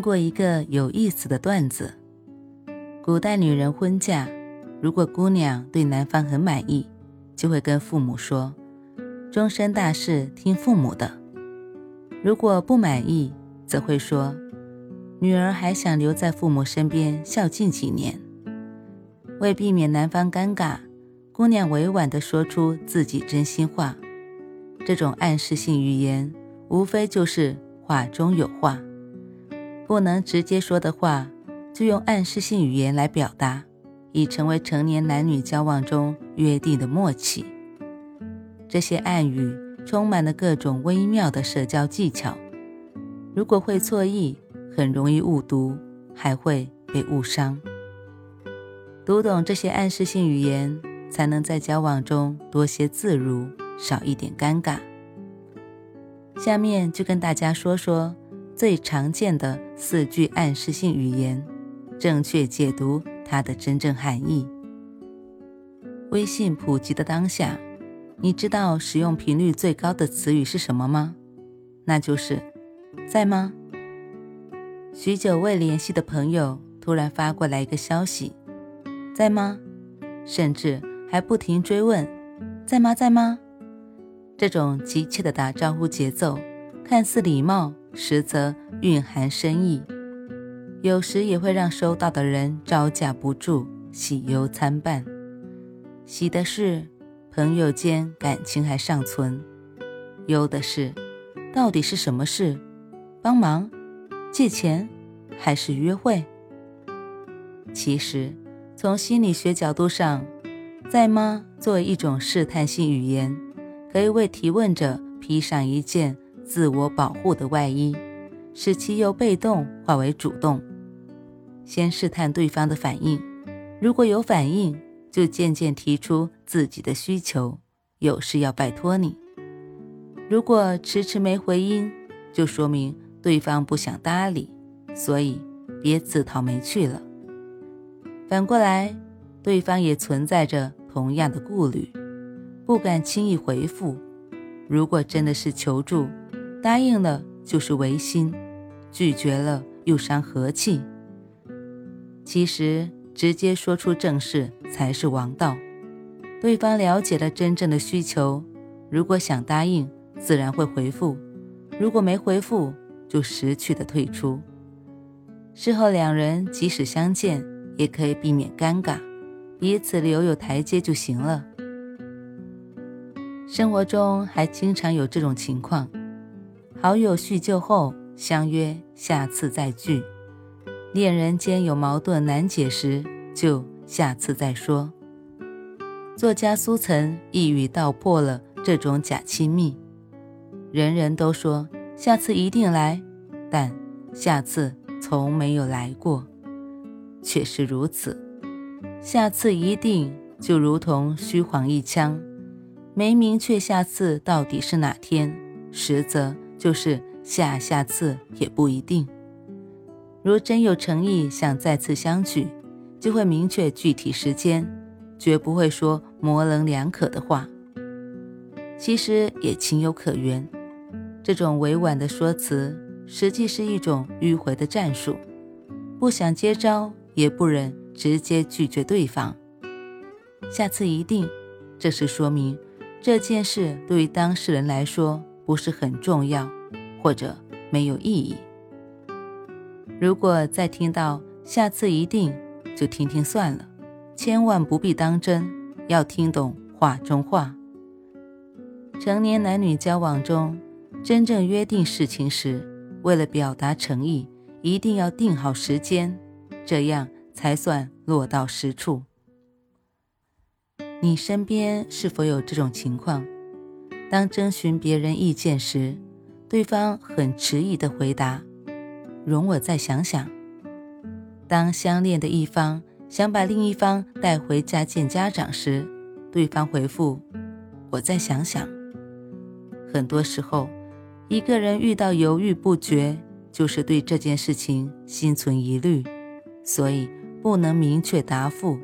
听过一个有意思的段子：古代女人婚嫁，如果姑娘对男方很满意，就会跟父母说：“终身大事听父母的。”如果不满意，则会说：“女儿还想留在父母身边孝敬几年。”为避免男方尴尬，姑娘委婉地说出自己真心话。这种暗示性语言，无非就是话中有话。不能直接说的话，就用暗示性语言来表达，已成为成年男女交往中约定的默契。这些暗语充满了各种微妙的社交技巧，如果会错意，很容易误读，还会被误伤。读懂这些暗示性语言，才能在交往中多些自如，少一点尴尬。下面就跟大家说说。最常见的四句暗示性语言，正确解读它的真正含义。微信普及的当下，你知道使用频率最高的词语是什么吗？那就是“在吗？”许久未联系的朋友突然发过来一个消息：“在吗？”甚至还不停追问：“在吗？在吗？”这种急切的打招呼节奏，看似礼貌。实则蕴含深意，有时也会让收到的人招架不住，喜忧参半。喜的是朋友间感情还尚存，忧的是到底是什么事？帮忙、借钱还是约会？其实，从心理学角度上，在吗作为一种试探性语言，可以为提问者披上一件。自我保护的外衣，使其由被动化为主动。先试探对方的反应，如果有反应，就渐渐提出自己的需求，有事要拜托你。如果迟迟没回音，就说明对方不想搭理，所以别自讨没趣了。反过来，对方也存在着同样的顾虑，不敢轻易回复。如果真的是求助，答应了就是违心，拒绝了又伤和气。其实直接说出正事才是王道。对方了解了真正的需求，如果想答应，自然会回复；如果没回复，就识趣的退出。事后两人即使相见，也可以避免尴尬，彼此留有台阶就行了。生活中还经常有这种情况。好友叙旧后相约下次再聚，恋人间有矛盾难解时就下次再说。作家苏岑一语道破了这种假亲密。人人都说下次一定来，但下次从没有来过，确实如此。下次一定就如同虚晃一枪，没明确下次到底是哪天，实则。就是下下次也不一定。如真有诚意想再次相聚，就会明确具体时间，绝不会说模棱两可的话。其实也情有可原，这种委婉的说辞，实际是一种迂回的战术，不想接招，也不忍直接拒绝对方。下次一定，这是说明这件事对于当事人来说。不是很重要，或者没有意义。如果再听到下次一定，就听听算了，千万不必当真，要听懂话中话。成年男女交往中，真正约定事情时，为了表达诚意，一定要定好时间，这样才算落到实处。你身边是否有这种情况？当征询别人意见时，对方很迟疑的回答：“容我再想想。当相恋的一方想把另一方带回家见家长时，对方回复：“我再想想。”很多时候，一个人遇到犹豫不决，就是对这件事情心存疑虑，所以不能明确答复，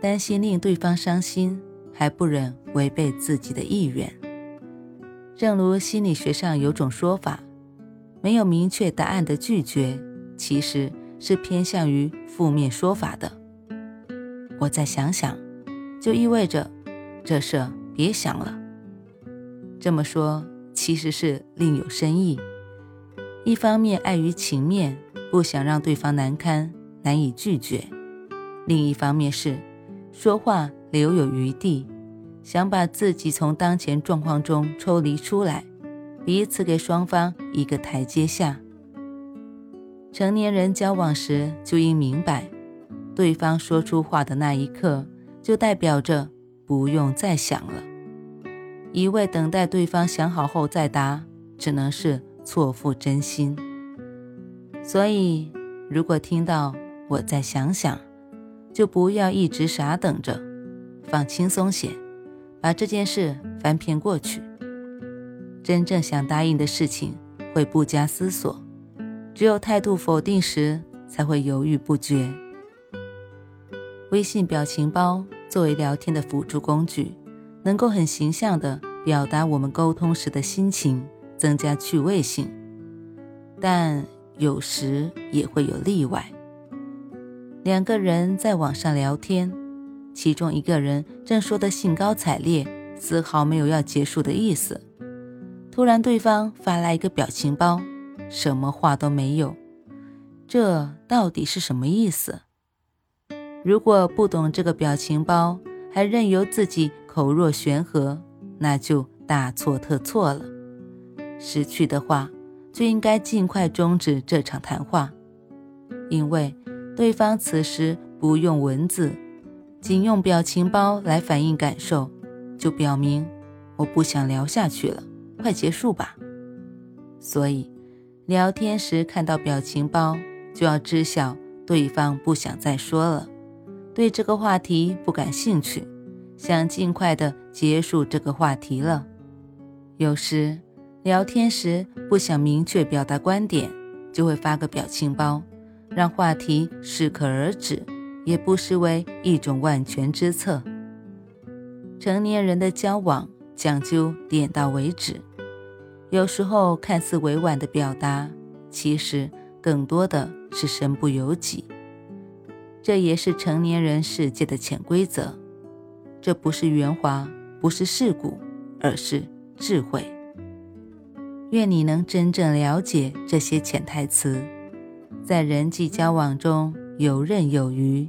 担心令对方伤心，还不忍违背自己的意愿。正如心理学上有种说法，没有明确答案的拒绝，其实。是偏向于负面说法的。我再想想，就意味着这事别想了。这么说其实是另有深意。一方面碍于情面，不想让对方难堪，难以拒绝；另一方面是说话留有余地，想把自己从当前状况中抽离出来，彼此给双方一个台阶下。成年人交往时就应明白，对方说出话的那一刻，就代表着不用再想了。一味等待对方想好后再答，只能是错付真心。所以，如果听到我再想想，就不要一直傻等着，放轻松些，把这件事翻篇过去。真正想答应的事情，会不加思索。只有态度否定时，才会犹豫不决。微信表情包作为聊天的辅助工具，能够很形象地表达我们沟通时的心情，增加趣味性。但有时也会有例外。两个人在网上聊天，其中一个人正说得兴高采烈，丝毫没有要结束的意思，突然对方发来一个表情包。什么话都没有，这到底是什么意思？如果不懂这个表情包，还任由自己口若悬河，那就大错特错了。识趣的话，就应该尽快终止这场谈话，因为对方此时不用文字，仅用表情包来反映感受，就表明我不想聊下去了，快结束吧。所以。聊天时看到表情包，就要知晓对方不想再说了，对这个话题不感兴趣，想尽快的结束这个话题了。有时聊天时不想明确表达观点，就会发个表情包，让话题适可而止，也不失为一种万全之策。成年人的交往讲究点到为止。有时候看似委婉的表达，其实更多的是身不由己。这也是成年人世界的潜规则。这不是圆滑，不是世故，而是智慧。愿你能真正了解这些潜台词，在人际交往中游刃有余，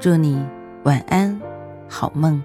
祝你晚安，好梦。